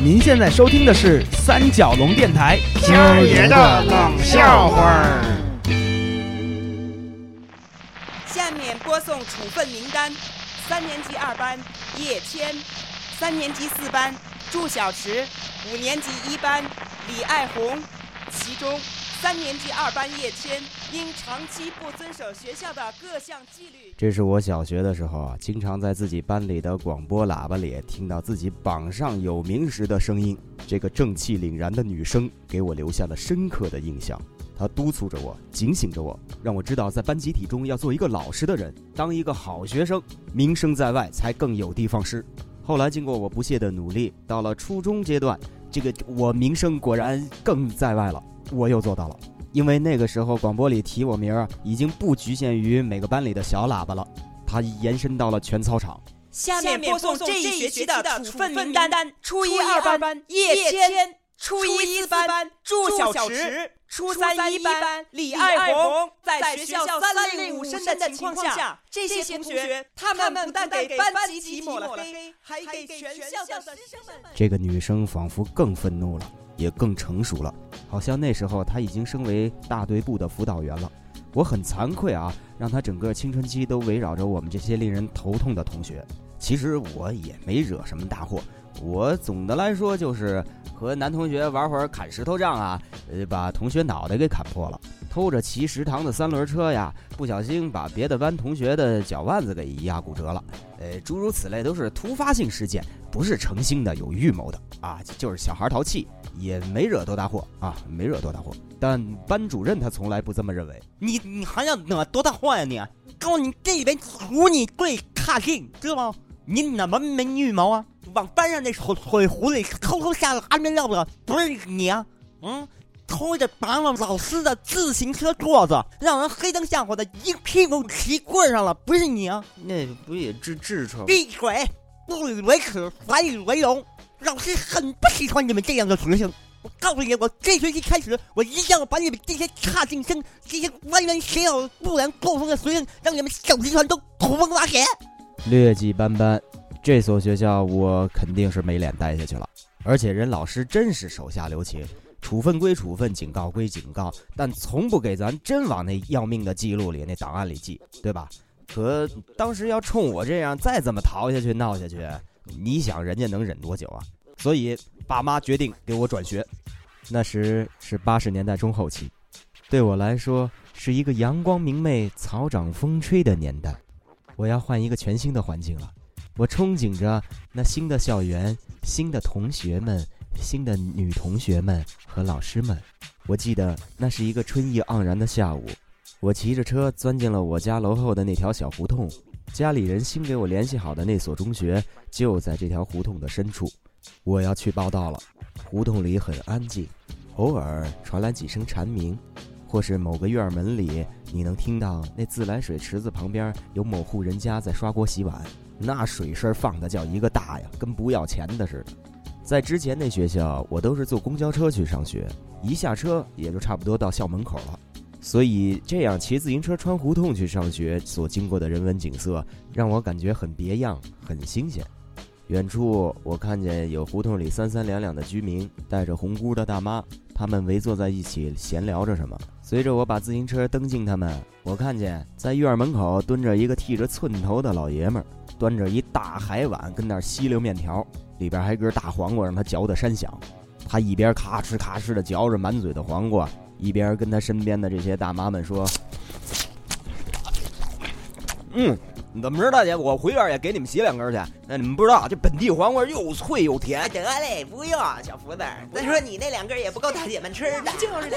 您现在收听的是三角龙电台今儿爷的冷笑话儿。下面播送处分名单：三年级二班叶谦，三年级四班祝小池，五年级一班李爱红。其中，三年级二班叶谦因长期不遵守学校的各项纪律，这是我小学的时候啊，经常在自己班里的广播喇叭里听到自己榜上有名时的声音。这个正气凛然的女生给我留下了深刻的印象。她督促着我，警醒着我，让我知道在班集体中要做一个老实的人，当一个好学生，名声在外才更有的放矢。后来经过我不懈的努力，到了初中阶段，这个我名声果然更在外了。我又做到了，因为那个时候广播里提我名儿啊，已经不局限于每个班里的小喇叭了，它延伸到了全操场。下面播送这一学期的处分名单：初一二班叶谦，初一四班祝小池，初三一班李爱红。在学校三令五申的情况下，这些同学他们不但给班级提抹了黑，还给全校的师生们。这个女生仿佛更愤怒了。也更成熟了，好像那时候他已经升为大队部的辅导员了。我很惭愧啊，让他整个青春期都围绕着我们这些令人头痛的同学。其实我也没惹什么大祸，我总的来说就是和男同学玩会儿砍石头仗啊，呃，把同学脑袋给砍破了；偷着骑食堂的三轮车呀，不小心把别的班同学的脚腕子给压骨折了。呃，诸如此类都是突发性事件，不是诚心的、有预谋的啊，就是小孩淘气。也没惹多大祸啊，没惹多大祸。但班主任他从来不这么认为。你你还要惹多大祸呀你？告诉你，这里边除你最差劲，知道吗？你怎么没预谋啊？往班上那水水壶里偷偷下了安眠药的不是你啊？嗯，偷着拔了老师的自行车座子，让人黑灯瞎火的一屁股骑棍上了，不是你啊？那不也治痔疮？闭嘴！不以为耻，反以为荣。老师很不喜欢你们这样的学生。我告诉你，我这学期开始，我一定要把你们这些差劲生、这些歪门邪道、不良作风的学生，让你们小集团都土崩瓦解。劣迹斑斑，这所学校我肯定是没脸待下去了。而且人老师真是手下留情，处分归处分，警告归警告，但从不给咱真往那要命的记录里、那档案里记，对吧？可当时要冲我这样再这么逃下去、闹下去。你想人家能忍多久啊？所以爸妈决定给我转学。那时是八十年代中后期，对我来说是一个阳光明媚、草长风吹的年代。我要换一个全新的环境了。我憧憬着那新的校园、新的同学们、新的女同学们和老师们。我记得那是一个春意盎然的下午，我骑着车钻进了我家楼后的那条小胡同。家里人新给我联系好的那所中学就在这条胡同的深处，我要去报道了。胡同里很安静，偶尔传来几声蝉鸣，或是某个院门里你能听到那自来水池子旁边有某户人家在刷锅洗碗，那水声放的叫一个大呀，跟不要钱的似的。在之前那学校，我都是坐公交车去上学，一下车也就差不多到校门口了。所以这样骑自行车穿胡同去上学，所经过的人文景色让我感觉很别样、很新鲜。远处我看见有胡同里三三两两的居民，带着红箍的大妈，他们围坐在一起闲聊着什么。随着我把自行车蹬进他们，我看见在院门口蹲着一个剃着寸头的老爷们儿，端着一大海碗跟那儿吸溜面条，里边还根大黄瓜，让他嚼得山响。他一边咔哧咔哧的嚼着满嘴的黄瓜。一边跟他身边的这些大妈们说：“嗯，怎么着，大姐，我回院也给你们洗两根去。那你们不知道，这本地黄瓜又脆又甜。得嘞，不用，小福子。再说你那两根也不够大姐们吃的。就是的。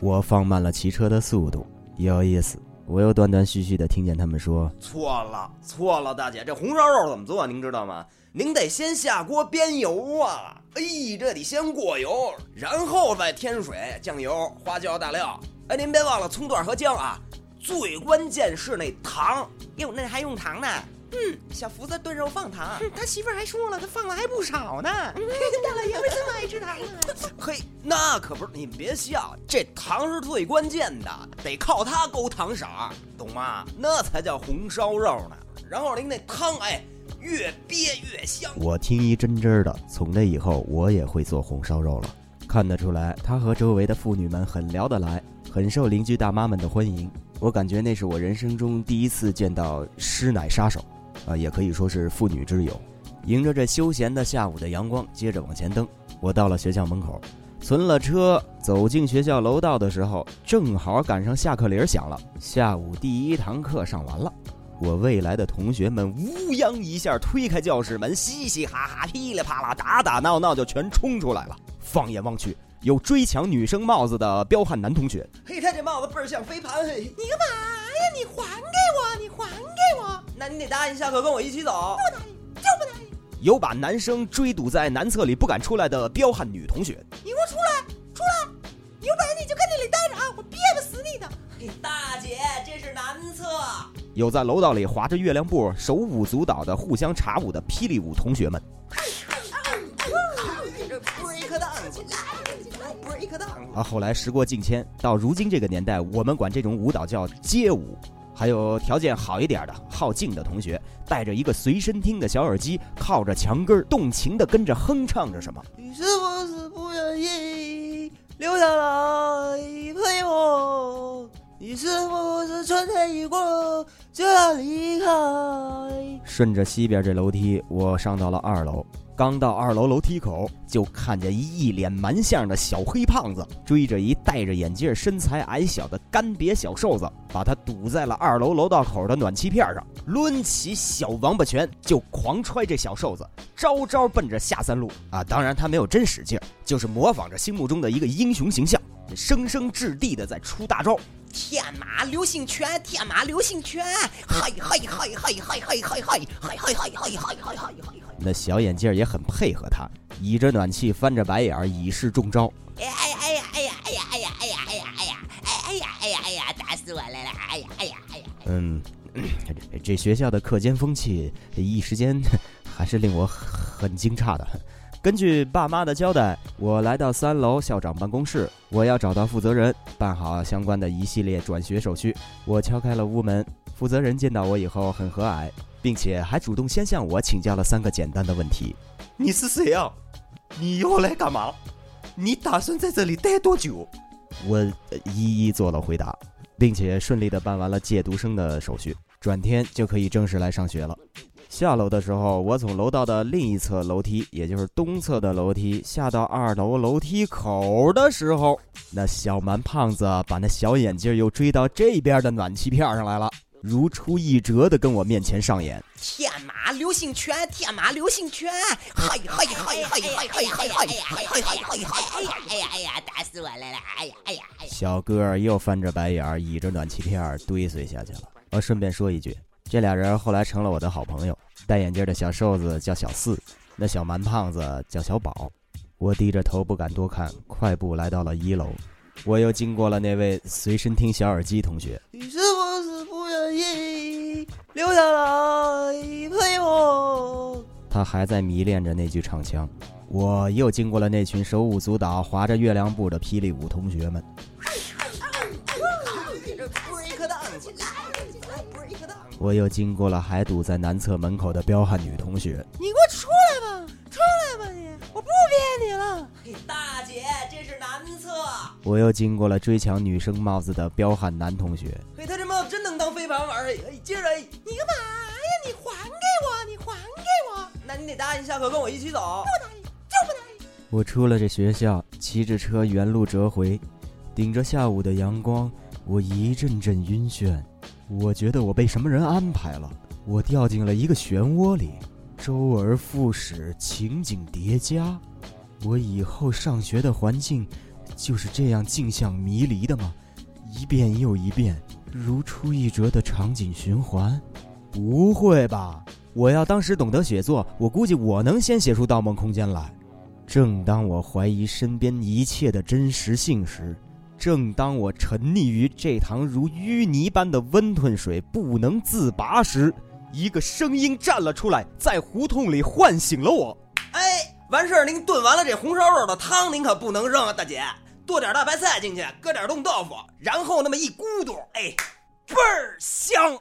我放慢了骑车的速度，有意思。我又断断续续的听见他们说：错了，错了，大姐，这红烧肉怎么做？您知道吗？您得先下锅煸油啊。”哎，这得先过油，然后再添水、酱油、花椒、大料。哎，您别忘了葱段和姜啊。最关键是那糖，哟，那还用糖呢？嗯，小福子炖肉放糖，他媳妇儿还说了，他放了还不少呢。大老爷们这么爱吃糖啊？嘿，那可不是，你们别笑，这糖是最关键的，得靠它勾糖色，懂吗？那才叫红烧肉呢。然后您那汤，哎。越憋越香。我听一真真的，从那以后我也会做红烧肉了。看得出来，他和周围的妇女们很聊得来，很受邻居大妈们的欢迎。我感觉那是我人生中第一次见到师奶杀手，啊，也可以说是妇女之友。迎着这休闲的下午的阳光，接着往前蹬。我到了学校门口，存了车，走进学校楼道的时候，正好赶上下课铃响了。下午第一堂课上完了，我未来的同学们乌泱一下推开教室门，嘻嘻哈哈、噼里啪啦、打打闹闹就全冲出来了。放眼望去，有追抢女生帽子的彪悍男同学，嘿，他这帽子倍儿像飞盘，嘿，你干嘛呀？你还给我！你还给我！那你得答应下课跟我一起走。不答应，就不答应！有把男生追堵在男厕里不敢出来的彪悍女同学，你给我出来！出来！有本事你就跟那里待着啊！我憋不死你的！嘿，大姐，这是男厕。有在楼道里划着月亮步手舞足蹈的互相查舞的霹雳舞同学们。啊，后来时过境迁，到如今这个年代，我们管这种舞蹈叫街舞。还有条件好一点的、好静的同学，带着一个随身听的小耳机，靠着墙根儿，动情地跟着哼唱着什么。你是不是不愿意留下来陪我？你是不是春天一过就要离开？顺着西边这楼梯，我上到了二楼。刚到二楼楼梯口，就看见一一脸蛮相的小黑胖子追着一戴着眼镜、身材矮小的干瘪小瘦子，把他堵在了二楼楼道口的暖气片上，抡起小王八拳就狂踹这小瘦子，招招奔着下三路啊！当然他没有真使劲，就是模仿着心目中的一个英雄形象，生生掷地的在出大招。天马流星拳，天马流星拳，嘿嘿嘿嘿嘿嘿嘿嘿嘿嘿嘿嘿嘿嘿嘿嘿那小眼镜也很配合他，倚着暖气翻着白眼以示中招。哎呀哎呀哎呀哎呀哎呀哎呀哎呀哎呀哎呀哎呀哎呀，打死我了啦！哎呀哎呀哎呀！嗯，这学校的课间风气，一时间还是令我很惊诧的。根据爸妈的交代，我来到三楼校长办公室，我要找到负责人，办好相关的一系列转学手续。我敲开了屋门，负责人见到我以后很和蔼，并且还主动先向我请教了三个简单的问题：你是谁啊？你又来干嘛？你打算在这里待多久？我呃一一做了回答，并且顺利的办完了借读生的手续，转天就可以正式来上学了。下楼的时候，我从楼道的另一侧楼梯，也就是东侧的楼梯，下到二楼楼梯口的时候，那小蛮胖子把那小眼镜又追到这边的暖气片上来了，如出一辙的跟我面前上演。天马流星拳，天马流星拳，嘿嘿嘿嘿嘿嘿嘿嘿嘿嘿嘿嘿！哎呀哎呀哎呀，打死我了啦！哎呀哎呀哎呀！小哥又翻着白眼儿，倚着暖气片堆碎下去了。我顺便说一句。这俩人后来成了我的好朋友。戴眼镜的小瘦子叫小四，那小蛮胖子叫小宝。我低着头不敢多看，快步来到了一楼。我又经过了那位随身听小耳机同学。留下来陪我？他还在迷恋着那句唱腔。我又经过了那群手舞足蹈、划着月亮步的霹雳舞同学们。我又经过了还堵在男厕门口的彪悍女同学。你给我出来吧，出来吧你！我不憋你了。嘿，大姐，这是男厕。我又经过了追抢女生帽子的彪悍男同学。可跟我一起走。不答应，就不答应。我出了这学校，骑着车原路折回，顶着下午的阳光，我一阵阵晕眩。我觉得我被什么人安排了，我掉进了一个漩涡里，周而复始，情景叠加。我以后上学的环境就是这样镜像迷离的吗？一遍又一遍，如出一辙的场景循环？不会吧！我要当时懂得写作，我估计我能先写出《盗梦空间》来。正当我怀疑身边一切的真实性时，正当我沉溺于这塘如淤泥般的温吞水不能自拔时，一个声音站了出来，在胡同里唤醒了我。哎，完事儿您炖完了这红烧肉的汤，您可不能扔啊，大姐，剁点大白菜进去，搁点冻豆腐，然后那么一咕嘟，哎，倍儿香。